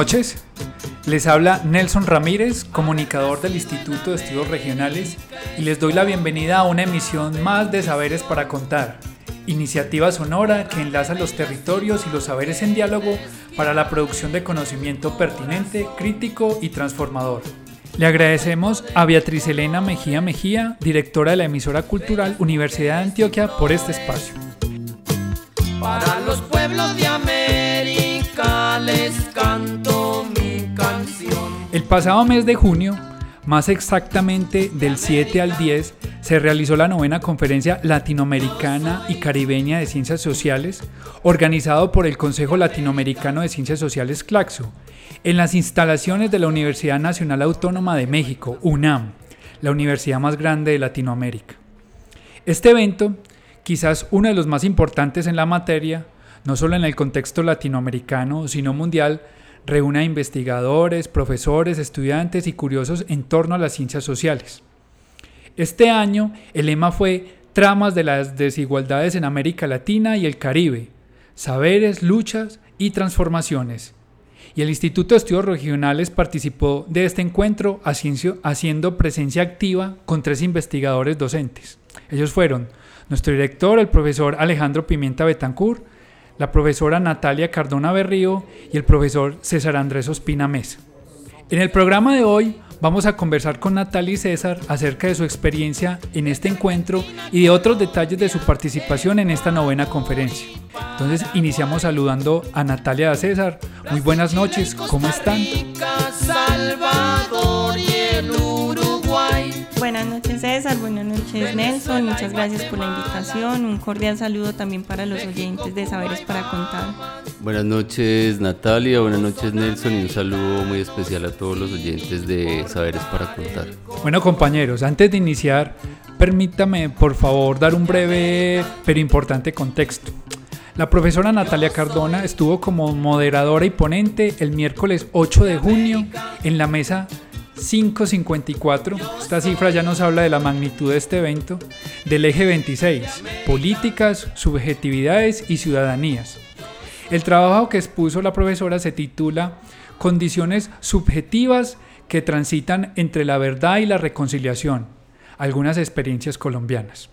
Noches. Les habla Nelson Ramírez, comunicador del Instituto de Estudios Regionales, y les doy la bienvenida a una emisión más de Saberes para Contar, iniciativa sonora que enlaza los territorios y los saberes en diálogo para la producción de conocimiento pertinente, crítico y transformador. Le agradecemos a Beatriz Elena Mejía Mejía, directora de la emisora cultural Universidad de Antioquia, por este espacio. Para los pueblos pasado mes de junio, más exactamente del 7 al 10, se realizó la novena conferencia latinoamericana y caribeña de ciencias sociales, organizado por el Consejo Latinoamericano de Ciencias Sociales CLACSO, en las instalaciones de la Universidad Nacional Autónoma de México, UNAM, la universidad más grande de Latinoamérica. Este evento, quizás uno de los más importantes en la materia, no solo en el contexto latinoamericano, sino mundial, reúne a investigadores, profesores, estudiantes y curiosos en torno a las ciencias sociales. Este año el lema fue Tramas de las desigualdades en América Latina y el Caribe, saberes, luchas y transformaciones. Y el Instituto de Estudios Regionales participó de este encuentro haciendo presencia activa con tres investigadores docentes. Ellos fueron nuestro director, el profesor Alejandro Pimienta Betancourt, la profesora Natalia Cardona Berrío y el profesor César Andrés Ospina Mesa. En el programa de hoy vamos a conversar con Natalia y César acerca de su experiencia en este encuentro y de otros detalles de su participación en esta novena conferencia. Entonces iniciamos saludando a Natalia y a César. Muy buenas noches, ¿cómo están? Salvador. Buenas noches César, buenas noches Nelson, muchas gracias por la invitación, un cordial saludo también para los oyentes de Saberes para Contar. Buenas noches Natalia, buenas noches Nelson y un saludo muy especial a todos los oyentes de Saberes para Contar. Bueno compañeros, antes de iniciar, permítame por favor dar un breve pero importante contexto. La profesora Natalia Cardona estuvo como moderadora y ponente el miércoles 8 de junio en la mesa 554, esta cifra ya nos habla de la magnitud de este evento, del eje 26, políticas, subjetividades y ciudadanías. El trabajo que expuso la profesora se titula Condiciones subjetivas que transitan entre la verdad y la reconciliación, algunas experiencias colombianas.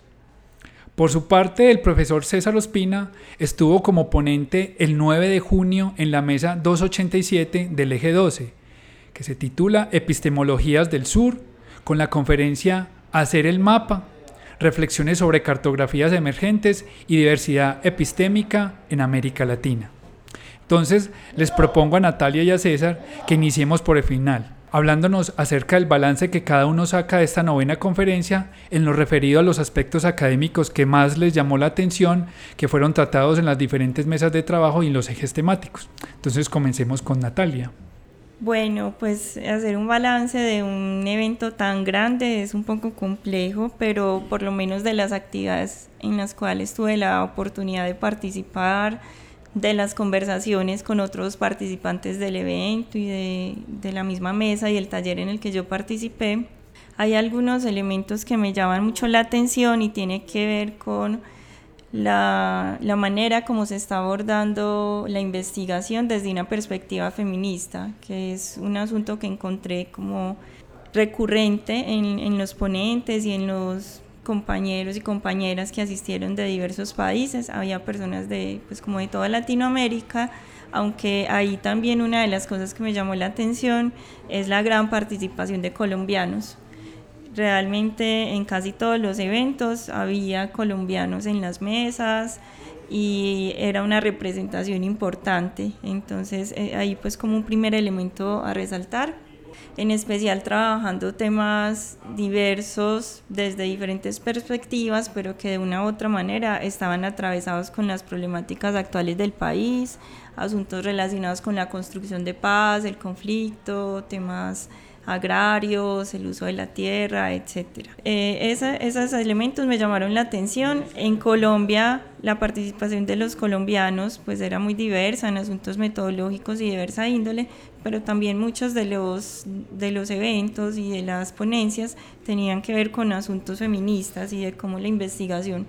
Por su parte, el profesor César Ospina estuvo como ponente el 9 de junio en la mesa 287 del eje 12, que se titula Epistemologías del Sur, con la conferencia Hacer el mapa, reflexiones sobre cartografías emergentes y diversidad epistémica en América Latina. Entonces, les propongo a Natalia y a César que iniciemos por el final, hablándonos acerca del balance que cada uno saca de esta novena conferencia en lo referido a los aspectos académicos que más les llamó la atención, que fueron tratados en las diferentes mesas de trabajo y en los ejes temáticos. Entonces, comencemos con Natalia. Bueno, pues hacer un balance de un evento tan grande es un poco complejo, pero por lo menos de las actividades en las cuales tuve la oportunidad de participar, de las conversaciones con otros participantes del evento y de, de la misma mesa y el taller en el que yo participé, hay algunos elementos que me llaman mucho la atención y tiene que ver con la, la, manera como se está abordando la investigación desde una perspectiva feminista, que es un asunto que encontré como recurrente en, en los ponentes y en los compañeros y compañeras que asistieron de diversos países. Había personas de, pues, como de toda Latinoamérica, aunque ahí también una de las cosas que me llamó la atención es la gran participación de colombianos realmente en casi todos los eventos había colombianos en las mesas y era una representación importante. Entonces eh, ahí pues como un primer elemento a resaltar, en especial trabajando temas diversos desde diferentes perspectivas, pero que de una u otra manera estaban atravesados con las problemáticas actuales del país, asuntos relacionados con la construcción de paz, el conflicto, temas agrarios, el uso de la tierra, etc. Eh, esos elementos me llamaron la atención. En Colombia la participación de los colombianos pues era muy diversa en asuntos metodológicos y diversa índole, pero también muchos de los, de los eventos y de las ponencias tenían que ver con asuntos feministas y de cómo la investigación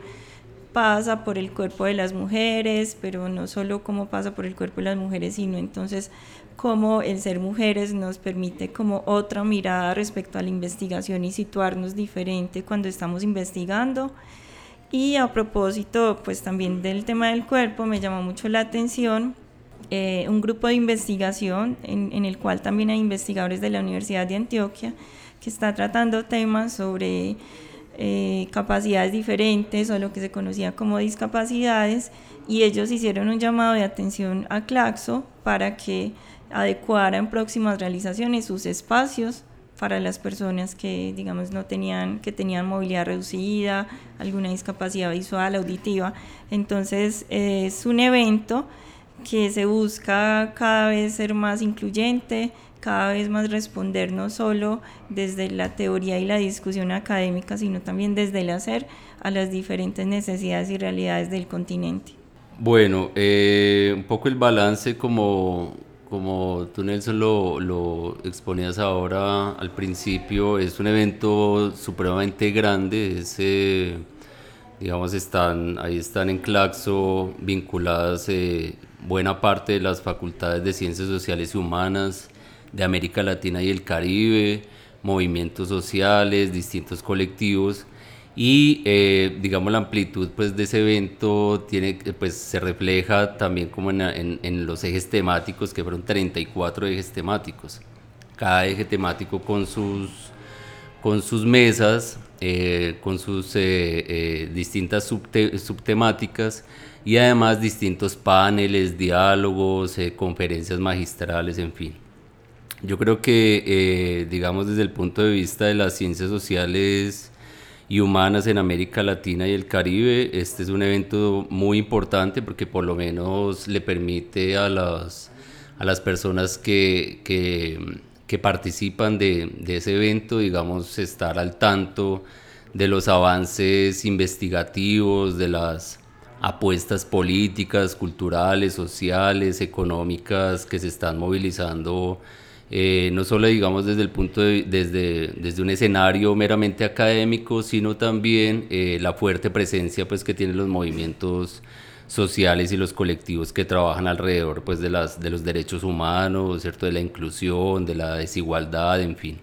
pasa por el cuerpo de las mujeres, pero no solo cómo pasa por el cuerpo de las mujeres, sino entonces cómo el ser mujeres nos permite como otra mirada respecto a la investigación y situarnos diferente cuando estamos investigando. Y a propósito, pues también del tema del cuerpo, me llamó mucho la atención eh, un grupo de investigación en, en el cual también hay investigadores de la Universidad de Antioquia que está tratando temas sobre eh, capacidades diferentes o lo que se conocía como discapacidades y ellos hicieron un llamado de atención a Claxo para que adecuara en próximas realizaciones sus espacios para las personas que digamos no tenían que tenían movilidad reducida, alguna discapacidad visual, auditiva. Entonces es un evento que se busca cada vez ser más incluyente, cada vez más responder no solo desde la teoría y la discusión académica, sino también desde el hacer a las diferentes necesidades y realidades del continente. Bueno, eh, un poco el balance como, como tú Nelson lo, lo, exponías ahora al principio, es un evento supremamente grande, es, eh, digamos, están, ahí están en Claxo vinculadas eh, buena parte de las facultades de ciencias sociales y humanas, de América Latina y el Caribe, movimientos sociales, distintos colectivos. Y eh, digamos la amplitud pues de ese evento tiene pues se refleja también como en, en, los ejes temáticos que fueron 34 ejes temáticos. Cada eje temático con sus con sus mesas eh, con sus eh, distintas subtemáticas y además distintos paneles diálogos conferencias magistrales en fin yo creo que, eh, digamos, desde el punto de vista de las ciencias sociales y humanas en América Latina y el Caribe, este es un evento muy importante porque por lo menos le permite a las, a las personas que, que, que participan de, de, ese evento, digamos, estar al tanto de los avances investigativos, de las apuestas políticas, culturales, sociales, económicas que se están movilizando eh, no solo digamos desde el punto de, desde, desde un escenario meramente académico, sino también eh, la fuerte presencia pues que tienen los movimientos sociales y los colectivos que trabajan alrededor pues de las de los derechos humanos, cierto, de la inclusión, de la desigualdad, en fin.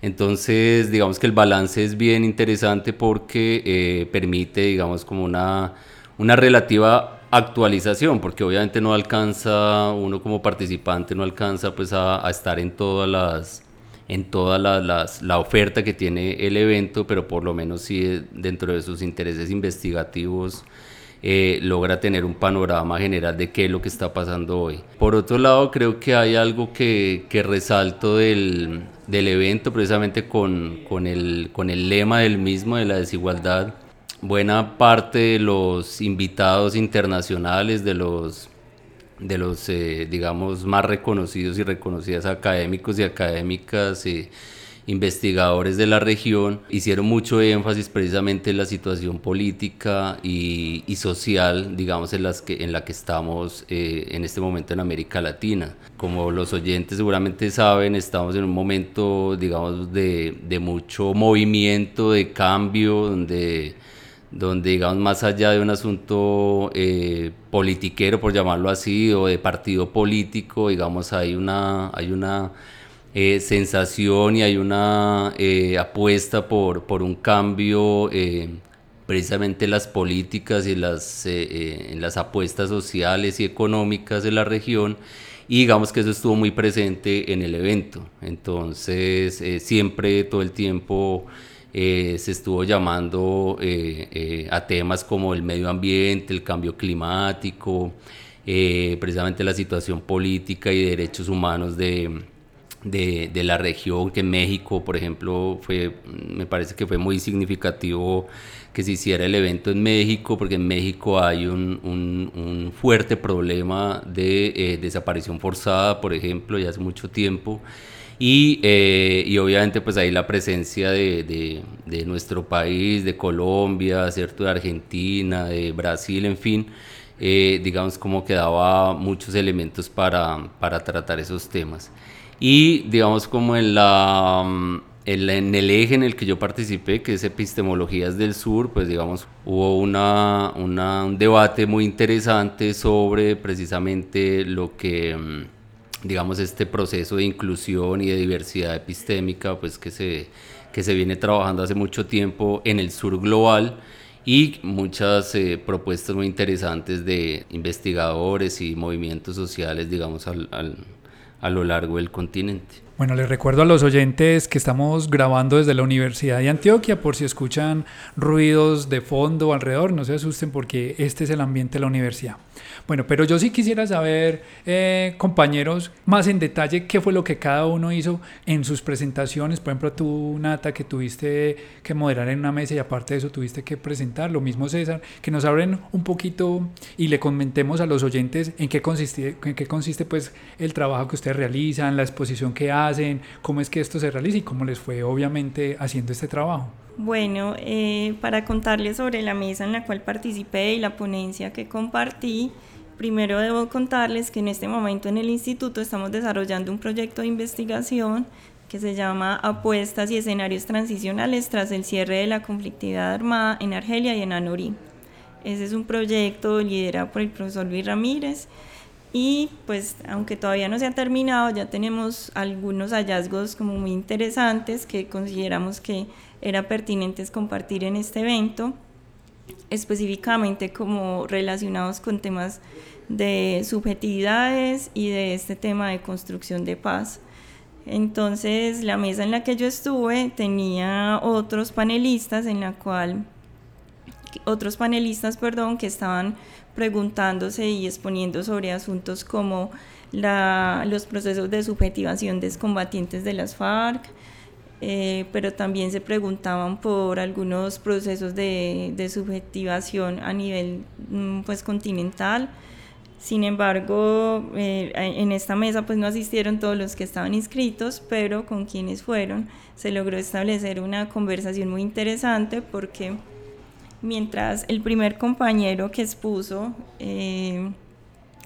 Entonces, digamos que el balance es bien interesante porque eh, permite, digamos, como una, una relativa actualización, porque obviamente no alcanza, uno como participante no alcanza pues a, estar en todas las en toda la, la, oferta que tiene el evento, pero por lo menos sí eh, dentro de sus intereses investigativos eh, logra tener un panorama general de qué es lo que está pasando hoy. Por otro lado, creo que hay algo que, que resalto del, del, evento, precisamente con, con, el, con el lema del mismo, de la desigualdad, buena parte de los invitados internacionales, de los, de los eh, digamos, más reconocidos y reconocidas académicos y académicas, eh, investigadores de la región, hicieron mucho énfasis precisamente en la situación política y, social, digamos, en, las que, en la que estamos eh, en este momento en América Latina. Como los oyentes seguramente saben, estamos en un momento, digamos, de, de mucho movimiento, de cambio, donde donde digamos más allá de un asunto eh, politiquero por llamarlo así o de partido político digamos hay una hay una eh, sensación y hay una eh, apuesta por, por un cambio precisamente en las políticas y las, en las apuestas sociales y económicas de la región y digamos que eso estuvo muy presente en el evento. Entonces siempre todo el tiempo eh, se estuvo llamando a temas como el medio ambiente, el cambio climático, precisamente la situación política y derechos humanos de, de, la región, que México, por ejemplo, fue, me parece que fue muy significativo que se hiciera el evento en México, porque en México hay un, un, fuerte problema de eh, desaparición forzada, por ejemplo, ya hace mucho tiempo. Y, eh, y, obviamente pues ahí la presencia de, de, de, nuestro país, de Colombia, ¿cierto? de Argentina, de Brasil, en fin, eh, digamos como que daba muchos elementos para, para tratar esos temas. Y digamos como en la, mm, en el eje en el que yo participé, que es Epistemologías del Sur, pues digamos, hubo una, una, un debate muy interesante sobre precisamente lo que, mm, digamos, este proceso de inclusión y de diversidad epistémica, pues que se, que se viene trabajando hace mucho tiempo en el sur global y muchas eh, propuestas muy interesantes de investigadores y movimientos sociales, digamos, al, al a lo largo del continente. Bueno, les recuerdo a los oyentes que estamos grabando desde la Universidad de Antioquia, por si escuchan ruidos de fondo alrededor, no se asusten porque este es el ambiente de la universidad. Bueno, pero yo sí quisiera saber, eh, compañeros, más en detalle qué fue lo que cada uno hizo en sus presentaciones. Por ejemplo, tú, Nata, que tuviste que moderar en una mesa y aparte de eso tuviste que presentar, lo mismo César, que nos abren un poquito y le comentemos a los oyentes en qué consiste, en qué consiste pues el trabajo que ustedes realizan, la exposición que hacen cómo es que esto se realiza y cómo les fue obviamente haciendo este trabajo. Bueno, eh, para contarles sobre la mesa en la cual participé y la ponencia que compartí, primero debo contarles que en este momento en el instituto estamos desarrollando un proyecto de investigación que se llama Apuestas y escenarios transicionales tras el cierre de la conflictividad armada en Argelia y en Anorí. Ese es un proyecto liderado por el profesor Luis Ramírez y pues aunque todavía no se ha terminado, ya tenemos algunos hallazgos como muy interesantes que consideramos que era pertinentes compartir en este evento, específicamente como relacionados con temas de subjetividades y de este tema de construcción de paz. Entonces la mesa en la que yo estuve tenía otros panelistas en la cual otros panelistas, perdón, que estaban preguntándose y exponiendo sobre asuntos como los procesos de subjetivación de excombatientes de las FARC, eh, pero también se preguntaban por algunos procesos de, subjetivación a nivel mm, pues, continental. Sin embargo, eh, en esta mesa pues no asistieron todos los que estaban inscritos, pero con quienes fueron se logró establecer una conversación muy interesante porque mientras el primer compañero que expuso eh,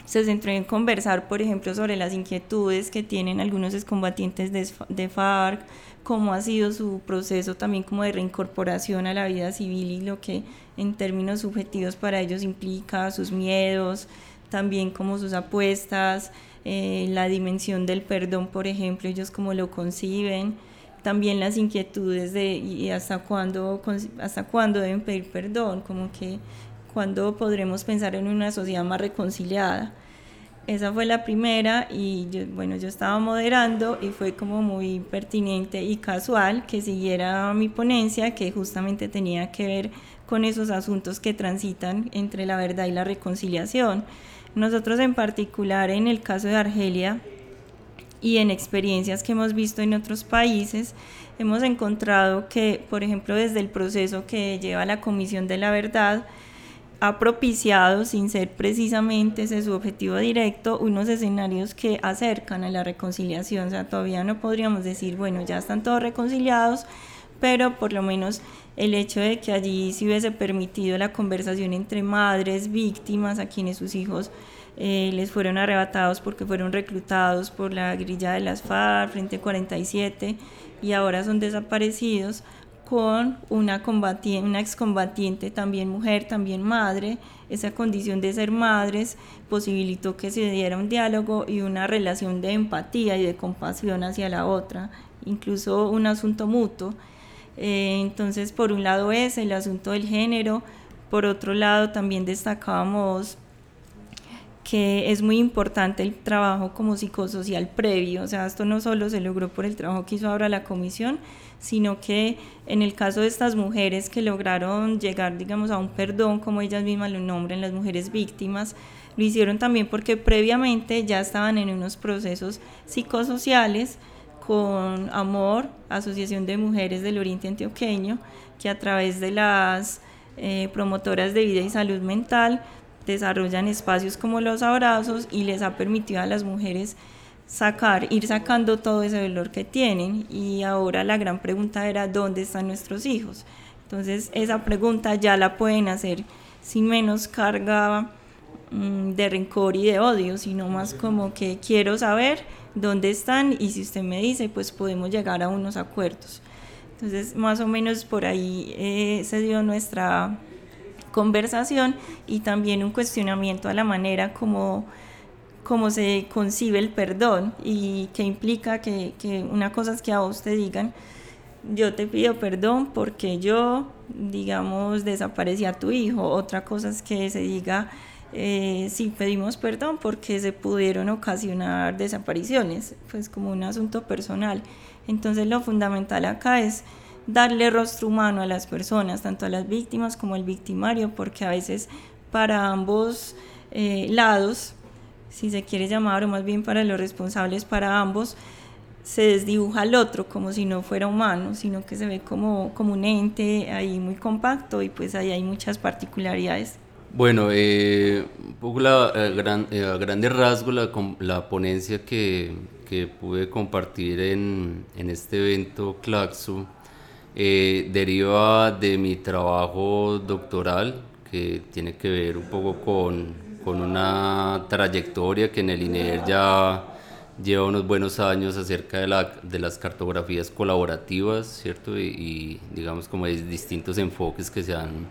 se centró en conversar, por ejemplo, sobre las inquietudes que tienen algunos excombatientes de, FARC, cómo ha sido su proceso también como de reincorporación a la vida civil y lo que en términos subjetivos para ellos implica, sus miedos, también como sus apuestas, eh, la dimensión del perdón, por ejemplo, ellos cómo lo conciben también las inquietudes de y hasta cuándo, hasta cuándo deben pedir perdón, como que cuándo podremos pensar en una sociedad más reconciliada. Esa fue la primera y yo, bueno, yo estaba moderando y fue como muy pertinente y casual que siguiera mi ponencia que justamente tenía que ver con esos asuntos que transitan entre la verdad y la reconciliación. Nosotros en particular en el caso de Argelia y en experiencias que hemos visto en otros países, hemos encontrado que, por ejemplo, desde el proceso que lleva la Comisión de la Verdad, ha propiciado, sin ser precisamente ese su objetivo directo, unos escenarios que acercan a la reconciliación. O sea, todavía no podríamos decir, bueno, ya están todos reconciliados, pero por lo menos el hecho de que allí se hubiese permitido la conversación entre madres, víctimas, a quienes sus hijos eh, les fueron arrebatados porque fueron reclutados por la grilla de las FARC, Frente 47, y ahora son desaparecidos con una, combatiente, una excombatiente, también mujer, también madre. Esa condición de ser madres posibilitó que se diera un diálogo y una relación de empatía y de compasión hacia la otra, incluso un asunto mutuo. Eh, entonces, por un lado es el asunto del género, por otro lado también destacábamos que es muy importante el trabajo como psicosocial previo, o sea, esto no solo se logró por el trabajo que hizo ahora la comisión, sino que en el caso de estas mujeres que lograron llegar, digamos, a un perdón, como ellas mismas lo nombran, las mujeres víctimas, lo hicieron también porque previamente ya estaban en unos procesos psicosociales con Amor, Asociación de Mujeres del Oriente Antioqueño, que a través de las eh, promotoras de vida y salud mental desarrollan espacios como los abrazos y les ha permitido a las mujeres sacar, ir sacando todo ese dolor que tienen y ahora la gran pregunta era ¿dónde están nuestros hijos? Entonces esa pregunta ya la pueden hacer sin menos carga mm, de rencor y de odio, sino más como que quiero saber dónde están y si usted me dice, pues podemos llegar a unos acuerdos. Entonces, más o menos por ahí eh, se dio nuestra conversación y también un cuestionamiento a la manera como, como se concibe el perdón y que implica que, que una cosa es que a vos te digan, yo te pido perdón porque yo, digamos, desaparecí a tu hijo. Otra cosa es que se diga, eh, sí pedimos perdón porque se pudieron ocasionar desapariciones, pues como un asunto personal. Entonces lo fundamental acá es darle rostro humano a las personas, tanto a las víctimas como al victimario, porque a veces para ambos eh, lados, si se quiere llamar, o más bien para los responsables, para ambos, se desdibuja al otro como si no fuera humano, sino que se ve como, como un ente ahí muy compacto y pues ahí hay muchas particularidades. Bueno, eh, un poco la, eh, gran, a grandes rasgos la, la ponencia que, que, pude compartir en, en este evento Claxo eh, deriva de mi trabajo doctoral, que tiene que ver un poco con, con una trayectoria que en el INER ya lleva unos buenos años acerca de, la, de las cartografías colaborativas, ¿cierto? Y, y digamos como distintos enfoques que se han,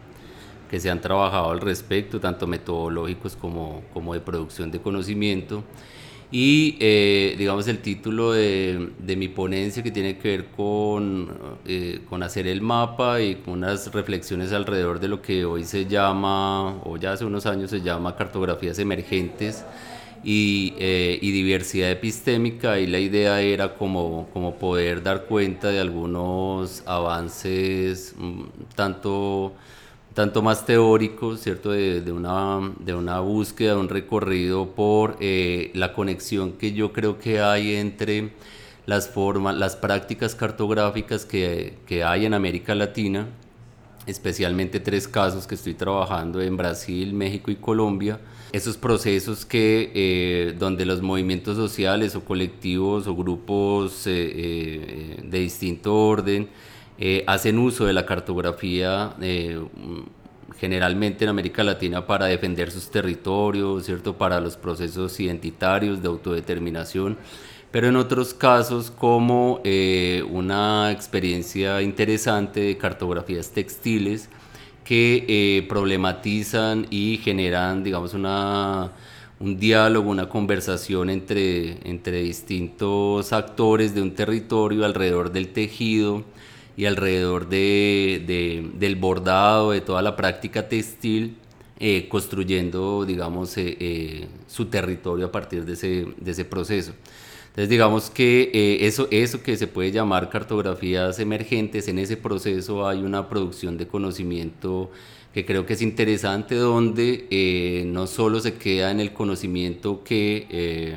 que se han trabajado al respecto, tanto metodológicos como, como de producción de conocimiento. Y eh, digamos el título de, de, mi ponencia que tiene que ver con, eh, con hacer el mapa y con unas reflexiones alrededor de lo que hoy se llama, o ya hace unos años se llama cartografías emergentes y, eh, y diversidad epistémica. Y la idea era como, como poder dar cuenta de algunos avances, mm, tanto tanto más teórico, ¿cierto? De, una, de una búsqueda, un recorrido por eh, la conexión que yo creo que hay entre las formas, las prácticas cartográficas que, que hay en América Latina, especialmente tres casos que estoy trabajando en Brasil, México y Colombia, esos procesos que eh, donde los movimientos sociales o colectivos o grupos eh, de distinto orden eh, hacen uso de la cartografía eh, generalmente en América Latina para defender sus territorios, ¿cierto? para los procesos identitarios de autodeterminación, pero en otros casos como eh, una experiencia interesante de cartografías textiles que problematizan y generan, digamos, una, un diálogo, una conversación entre, entre distintos actores de un territorio alrededor del tejido, y alrededor de, del bordado, de toda la práctica textil, eh, construyendo, digamos, eh, eh, su territorio a partir de ese, de ese proceso. Entonces, digamos que eso, eso que se puede llamar cartografías emergentes, en ese proceso hay una producción de conocimiento que creo que es interesante, donde no solo se queda en el conocimiento que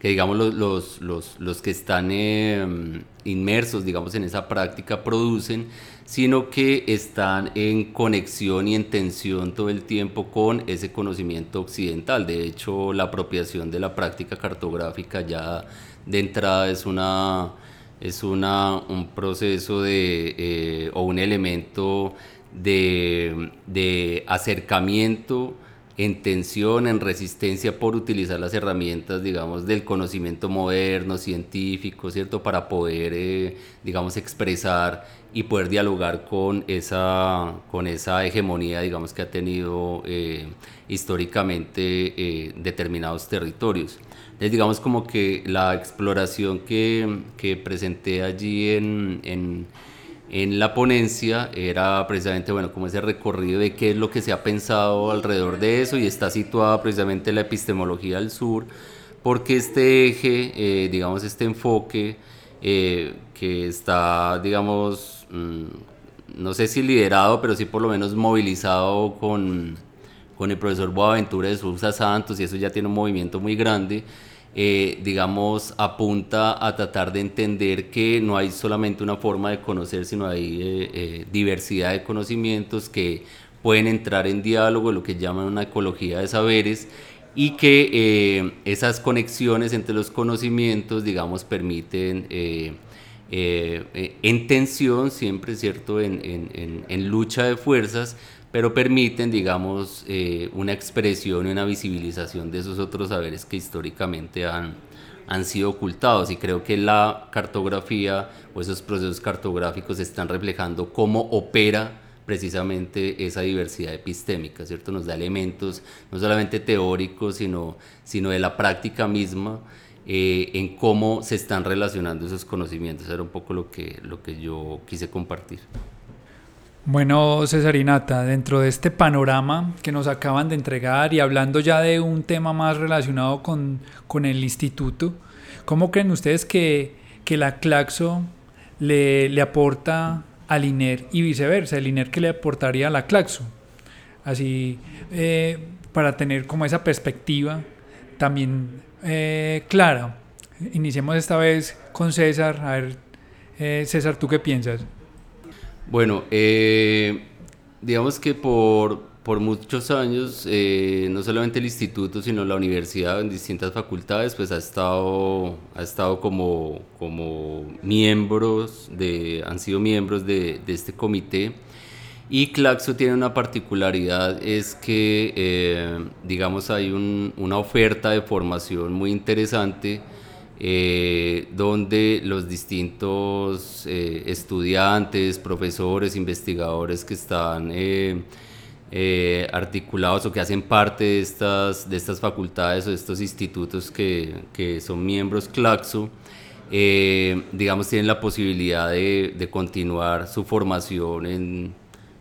que digamos los, los, los, los que están em, inmersos digamos en esa práctica producen, sino que están en conexión y en tensión todo el tiempo con ese conocimiento occidental. De hecho, la apropiación de la práctica cartográfica ya de entrada es una es una, un proceso de, eh, o un elemento de, de acercamiento en tensión, en resistencia por utilizar las herramientas, digamos, del conocimiento moderno, científico, ¿cierto? Para poder, eh, digamos, expresar y poder dialogar con esa, con esa hegemonía, digamos, que ha tenido eh, históricamente eh, determinados territorios. Entonces, digamos, como que la exploración que, que presenté allí en, en en la ponencia era precisamente, bueno, como ese recorrido de qué es lo que se ha pensado alrededor de eso y está situada precisamente la epistemología del sur, porque este eje, eh, digamos, este enfoque eh, que está, digamos, mm, no sé si liderado, pero sí por lo menos movilizado con, con el profesor Boaventura de Sousa Santos y eso ya tiene un movimiento muy grande eh, digamos, apunta a tratar de entender que no hay solamente una forma de conocer, sino hay eh, eh, diversidad de conocimientos que pueden entrar en diálogo, lo que llaman una ecología de saberes, y que esas conexiones entre los conocimientos, digamos, permiten... en tensión, siempre, ¿cierto? En, lucha de fuerzas, pero permiten, digamos, eh, una expresión y una visibilización de esos otros saberes que históricamente han, han sido ocultados. Y creo que la cartografía o esos procesos cartográficos están reflejando cómo opera precisamente esa diversidad epistémica, ¿cierto? Nos da elementos no solamente teóricos, sino, sino de la práctica misma. Eh, en cómo se están relacionando esos conocimientos. Era un poco lo que, lo que yo quise compartir. Bueno, Cesarinata, dentro de este panorama que nos acaban de entregar y hablando ya de un tema más relacionado con, el instituto, ¿cómo creen ustedes que, la Claxo le, le, aporta al INER y viceversa? El INER que le aportaría a la Claxo. Así, eh, para tener como esa perspectiva también eh, clara. Iniciemos esta vez con César. A ver, eh, César, ¿tú qué piensas? Bueno, eh, digamos que por, por muchos años, eh, no solamente el instituto, sino la universidad en distintas facultades, pues ha estado, ha estado como, como miembros, de, han sido miembros de, de este comité. Y Claxo tiene una particularidad, es que, eh, digamos, hay un, una oferta de formación muy interesante eh, donde los distintos eh, estudiantes, profesores, investigadores que están eh, articulados o que hacen parte de estas, de estas facultades o de estos institutos que, que son miembros CLACSO, digamos, tienen la posibilidad de, de continuar su formación en,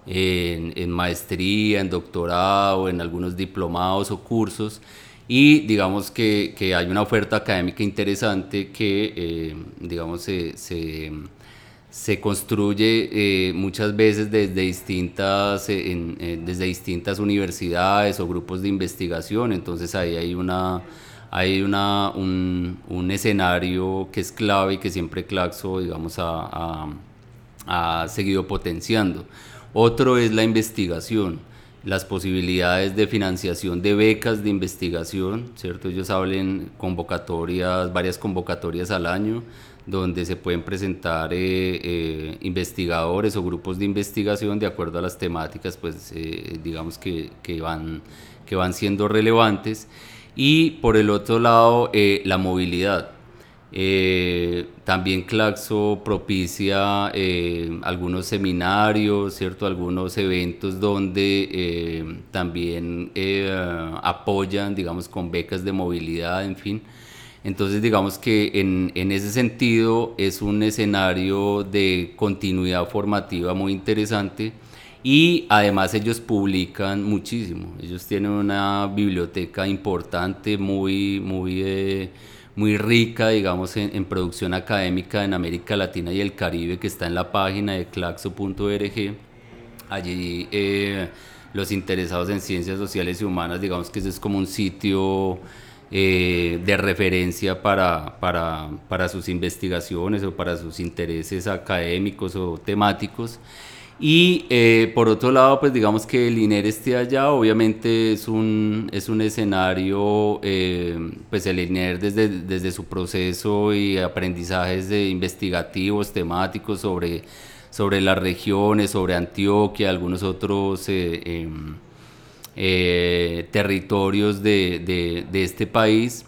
en, en maestría, en doctorado, en algunos diplomados o cursos y digamos que, que, hay una oferta académica interesante que eh, digamos se, se, se construye eh, muchas veces desde distintas, eh, desde distintas universidades o grupos de investigación, entonces ahí hay una hay una, un, un, escenario que es clave y que siempre Claxo digamos, ha, ha, ha seguido potenciando. Otro es la investigación las posibilidades de financiación de becas de investigación, ¿cierto? Ellos hablen convocatorias, varias convocatorias al año, donde se pueden presentar eh, eh, investigadores o grupos de investigación de acuerdo a las temáticas, pues eh, digamos que, que, van, que van siendo relevantes. Y por el otro lado, la movilidad. Eh, también Claxo propicia eh, algunos seminarios, ¿cierto? algunos eventos donde eh, también apoyan, digamos, con becas de movilidad, en fin. Entonces, digamos que en, en, ese sentido es un escenario de continuidad formativa muy interesante y además ellos publican muchísimo. Ellos tienen una biblioteca importante, muy, muy muy rica, digamos, en, producción académica en América Latina y el Caribe, que está en la página de claxo.org. Allí eh, los interesados en ciencias sociales y humanas, digamos que ese es como un sitio eh, de referencia para, para, para sus investigaciones o para sus intereses académicos o temáticos. Y eh, por otro lado, pues digamos que el INER esté allá, obviamente es un, es un escenario, eh, pues el INER desde, desde su proceso y aprendizajes de investigativos, temáticos sobre, sobre las regiones, sobre Antioquia, algunos otros eh, em, territorios de, de, de, este país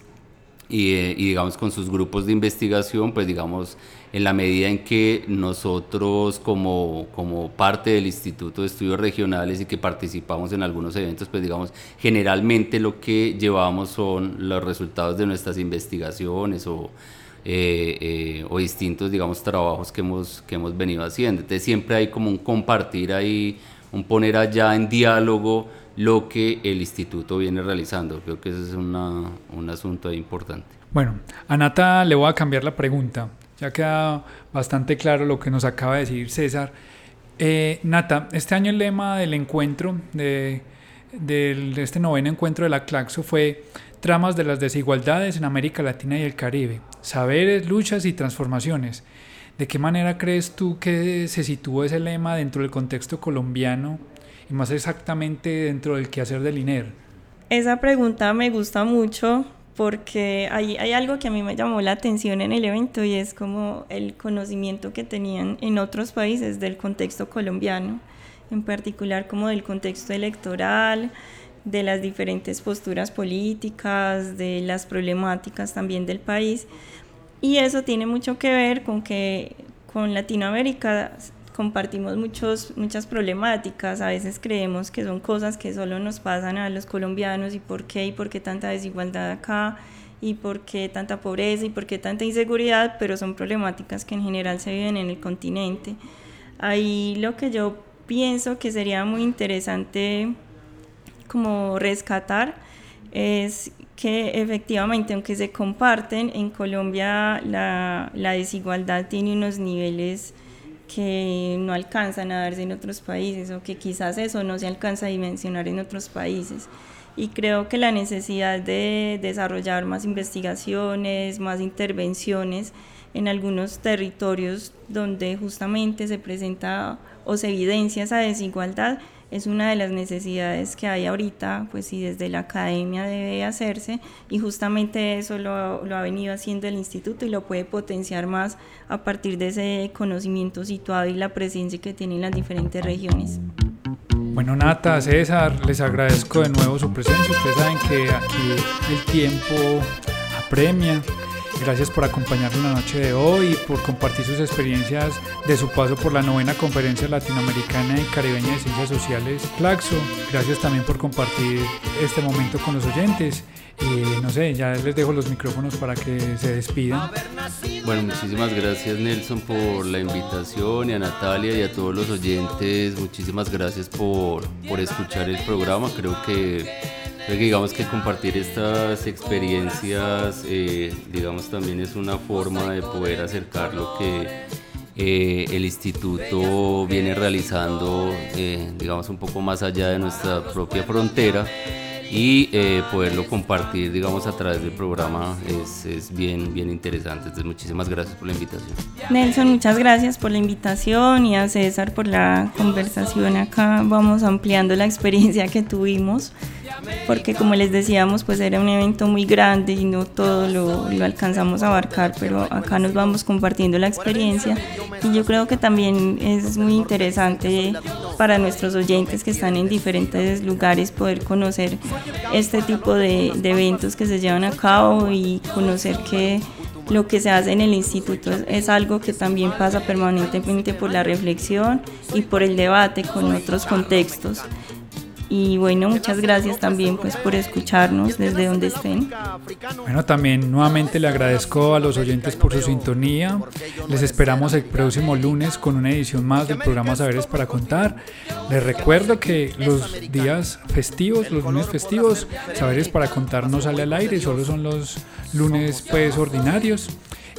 y, y digamos con sus grupos de investigación, pues digamos en la medida en que nosotros como, como parte del Instituto de Estudios Regionales y que participamos en algunos eventos, pues digamos, generalmente lo que llevamos son los resultados de nuestras investigaciones o eh, eh, distintos, digamos, trabajos que hemos, que hemos venido haciendo. Entonces siempre hay como un compartir ahí, un poner allá en diálogo lo que el instituto viene realizando. Creo que ese es una, un asunto importante. Bueno, a le voy a cambiar la pregunta. Ya queda bastante claro lo que nos acaba de decir César. Eh, este año el lema del encuentro, de, de, este noveno encuentro de la Claxo fue Tramas de las desigualdades en América Latina y el Caribe, saberes, luchas y transformaciones. ¿De qué manera crees tú que se situó ese lema dentro del contexto colombiano y más exactamente dentro del quehacer del INER? Esa pregunta me gusta mucho porque hay, hay, algo que a mí me llamó la atención en el evento y es como el conocimiento que tenían en otros países del contexto colombiano, en particular como del contexto electoral, de las diferentes posturas políticas, de las problemáticas también del país. Y eso tiene mucho que ver con que con Latinoamérica compartimos muchos, muchas problemáticas, a veces creemos que son cosas que solo nos pasan a los colombianos y por qué, y por qué tanta desigualdad acá, y por qué tanta pobreza, y por qué tanta inseguridad, pero son problemáticas que en general se viven en el continente. Ahí lo que yo pienso que sería muy interesante como rescatar es que efectivamente, aunque se comparten, en Colombia la, la desigualdad tiene unos niveles que no alcanzan a darse en otros países o que quizás eso no se alcanza a dimensionar en otros países. Y creo que la necesidad de desarrollar más investigaciones, más intervenciones en algunos territorios donde justamente se presenta o se evidencia esa desigualdad es una de las necesidades que hay ahorita, pues sí, desde la academia debe hacerse y justamente eso lo, lo, ha venido haciendo el instituto y lo puede potenciar más a partir de ese conocimiento situado y la presencia que tienen las diferentes regiones. Bueno, Nata, César, les agradezco de nuevo su presencia. Ustedes saben que aquí el tiempo apremia. Gracias por acompañarnos la noche de hoy y por compartir sus experiencias de su paso por la novena conferencia latinoamericana y caribeña de ciencias sociales, Claxo. Gracias también por compartir este momento con los oyentes. Y no sé, ya les dejo los micrófonos para que se despidan. Bueno, muchísimas gracias Nelson por la invitación y a Natalia y a todos los oyentes. Muchísimas gracias por, por escuchar el programa. Creo que digamos que compartir estas experiencias, eh, digamos, también es una forma de poder acercar lo que eh, el instituto viene realizando, eh, digamos, un poco más allá de nuestra propia frontera y poderlo compartir, digamos, a través del programa es, es, bien, bien interesante. Entonces, muchísimas gracias por la invitación. Nelson, muchas gracias por la invitación y a César por la conversación acá. Vamos ampliando la experiencia que tuvimos porque como les decíamos, pues era un evento muy grande y no todo lo, lo, alcanzamos a abarcar, pero acá nos vamos compartiendo la experiencia y yo creo que también es muy interesante para nuestros oyentes que están en diferentes lugares poder conocer este tipo de, de eventos que se llevan a cabo y conocer que lo que se hace en el instituto es algo que también pasa permanentemente por la reflexión y por el debate con otros contextos. Y bueno, muchas gracias también pues por escucharnos desde donde estén. Bueno, también nuevamente le agradezco a los oyentes por su sintonía. Les esperamos el próximo lunes con una edición más del programa Saberes para Contar. Les recuerdo que los días festivos, los lunes festivos, Saberes para Contar no sale al aire, solo son los lunes pues ordinarios.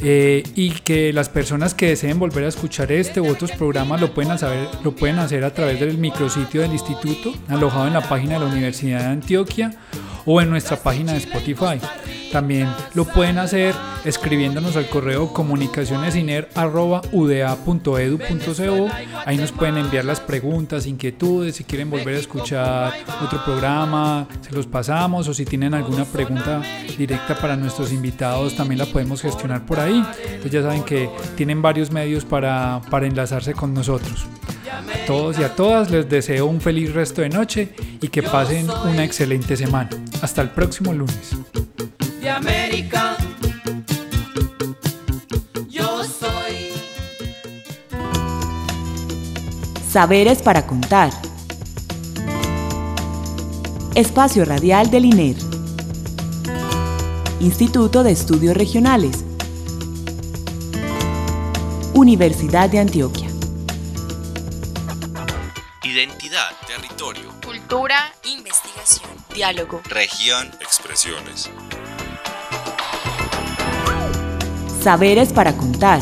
Eh, y que las personas que deseen volver a escuchar este u otros programas lo pueden, hacer, lo pueden hacer a través del micrositio del instituto alojado en la página de la Universidad de Antioquia o en nuestra página de Spotify. También lo pueden hacer escribiéndonos al correo comunicacionesiner.uda.edu.co. Ahí nos pueden enviar las preguntas, inquietudes, si quieren volver a escuchar otro programa, se los pasamos o si tienen alguna pregunta directa para nuestros invitados, también la podemos gestionar por ahí. Entonces ya saben que tienen varios medios para, para enlazarse con nosotros. A todos y a todas les deseo un feliz resto de noche y que pasen una excelente semana. Hasta el próximo lunes. De América, yo soy. Saberes para contar. Espacio Radial del INER. Instituto de Estudios Regionales. Universidad de Antioquia. Identidad, territorio, cultura, investigación, diálogo, región, expresiones. Saberes para contar.